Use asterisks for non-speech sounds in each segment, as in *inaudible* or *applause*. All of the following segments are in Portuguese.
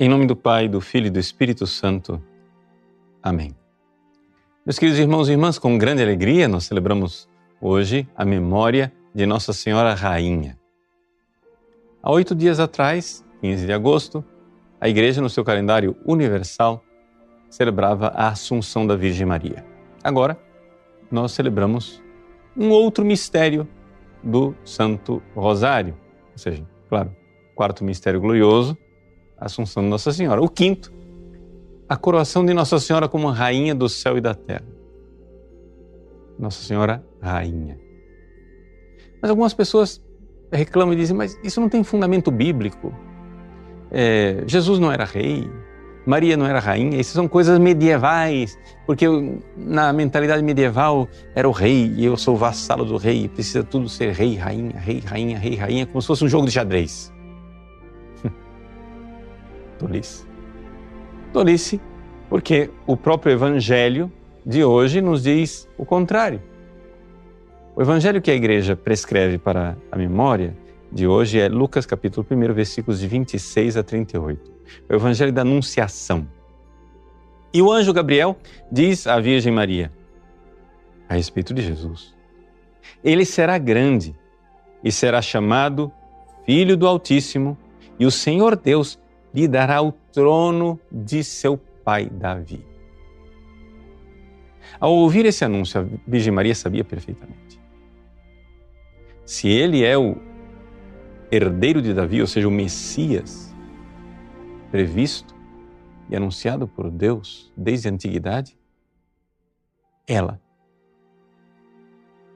Em nome do Pai, do Filho e do Espírito Santo. Amém. Meus queridos irmãos e irmãs, com grande alegria nós celebramos hoje a memória de Nossa Senhora Rainha. Há oito dias atrás, 15 de agosto, a Igreja, no seu calendário universal, celebrava a Assunção da Virgem Maria. Agora, nós celebramos um outro mistério do Santo Rosário, ou seja, claro, quarto mistério glorioso, a Assunção de Nossa Senhora. O quinto, a coroação de Nossa Senhora como Rainha do céu e da terra. Nossa Senhora Rainha. Mas algumas pessoas reclamam e dizem, mas isso não tem fundamento bíblico. É, Jesus não era rei, Maria não era rainha, isso são coisas medievais, porque na mentalidade medieval era o rei e eu sou vassalo do rei, precisa tudo ser rei, rainha, rei, rainha, rei, rainha, como se fosse um jogo de xadrez. *laughs* Tolice. Tolice, porque o próprio Evangelho de hoje nos diz o contrário. O Evangelho que a igreja prescreve para a memória de hoje é Lucas capítulo 1, versículos de 26 a 38. O Evangelho da Anunciação. E o anjo Gabriel diz à Virgem Maria a respeito de Jesus: Ele será grande e será chamado Filho do Altíssimo, e o Senhor Deus lhe dará o trono de seu pai Davi. Ao ouvir esse anúncio, a Virgem Maria sabia perfeitamente. Se ele é o herdeiro de Davi, ou seja, o Messias, previsto e anunciado por Deus desde a antiguidade, ela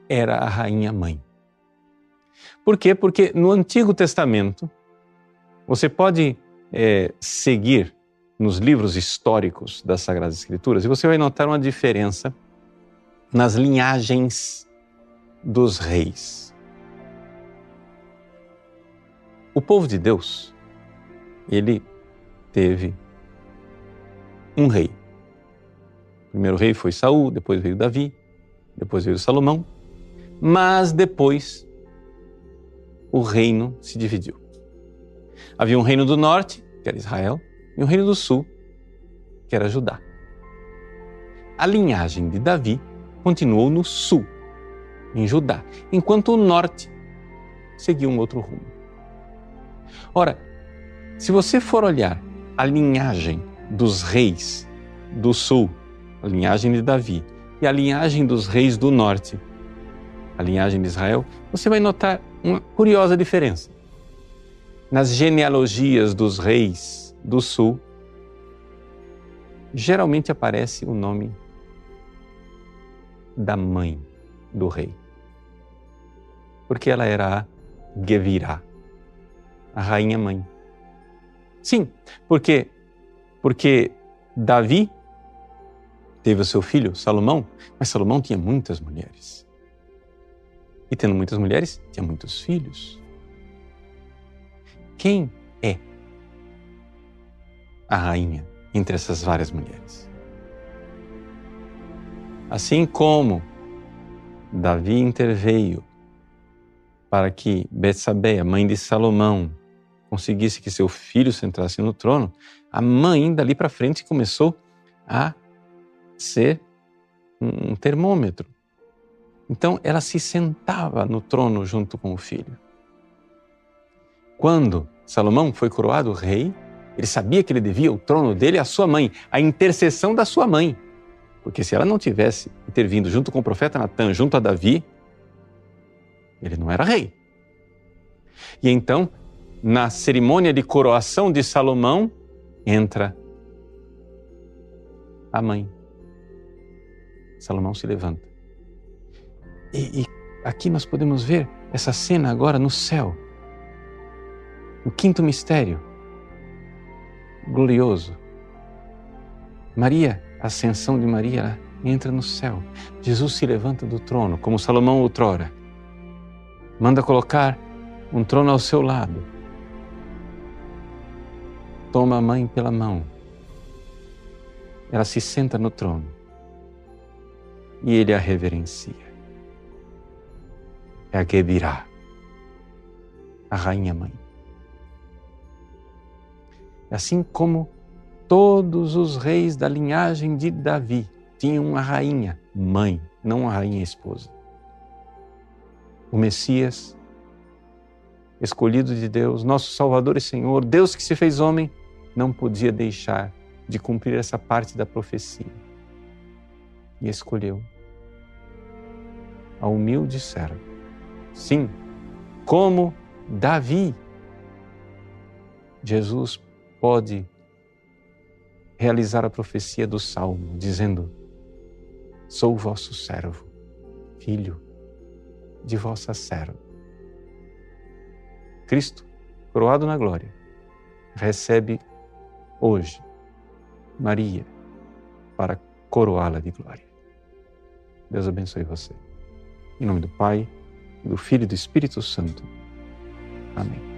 era a rainha mãe. Por quê? Porque no Antigo Testamento, você pode é, seguir nos livros históricos das Sagradas Escrituras e você vai notar uma diferença nas linhagens dos reis. O povo de Deus, ele teve um rei. O primeiro rei foi Saul, depois veio Davi, depois veio Salomão, mas depois o reino se dividiu. Havia um reino do norte que era Israel, e o reino do sul, que era Judá. A linhagem de Davi continuou no sul, em Judá, enquanto o norte seguiu um outro rumo. Ora, se você for olhar a linhagem dos reis do sul, a linhagem de Davi, e a linhagem dos reis do norte, a linhagem de Israel, você vai notar uma curiosa diferença nas genealogias dos reis do sul, geralmente aparece o nome da mãe do rei. Porque ela era a Gevirá, a rainha mãe. Sim, porque porque Davi teve o seu filho Salomão, mas Salomão tinha muitas mulheres. E tendo muitas mulheres, tinha muitos filhos quem é a rainha entre essas várias mulheres. Assim como Davi interveio para que Betsabé, a mãe de Salomão, conseguisse que seu filho sentasse no trono, a mãe dali para frente começou a ser um termômetro. Então ela se sentava no trono junto com o filho. Quando Salomão foi coroado rei, ele sabia que ele devia o trono dele à sua mãe, à intercessão da sua mãe. Porque se ela não tivesse intervindo junto com o profeta Natan, junto a Davi, ele não era rei. E então, na cerimônia de coroação de Salomão, entra a mãe. Salomão se levanta. E, e aqui nós podemos ver essa cena agora no céu. O quinto mistério, glorioso. Maria, a ascensão de Maria, entra no céu. Jesus se levanta do trono, como Salomão outrora. Manda colocar um trono ao seu lado. Toma a mãe pela mão. Ela se senta no trono e ele a reverencia. é a Gebirá, a rainha mãe. Assim como todos os reis da linhagem de Davi tinham uma rainha mãe, não uma rainha esposa. O Messias, escolhido de Deus, nosso Salvador e Senhor, Deus que se fez homem, não podia deixar de cumprir essa parte da profecia. E escolheu a humilde serva. Sim, como Davi, Jesus pode realizar a profecia do Salmo, dizendo: Sou vosso servo, filho de vossa serva. Cristo, coroado na glória, recebe hoje Maria para coroá-la de glória. Deus abençoe você. Em nome do Pai, do Filho e do Espírito Santo. Amém.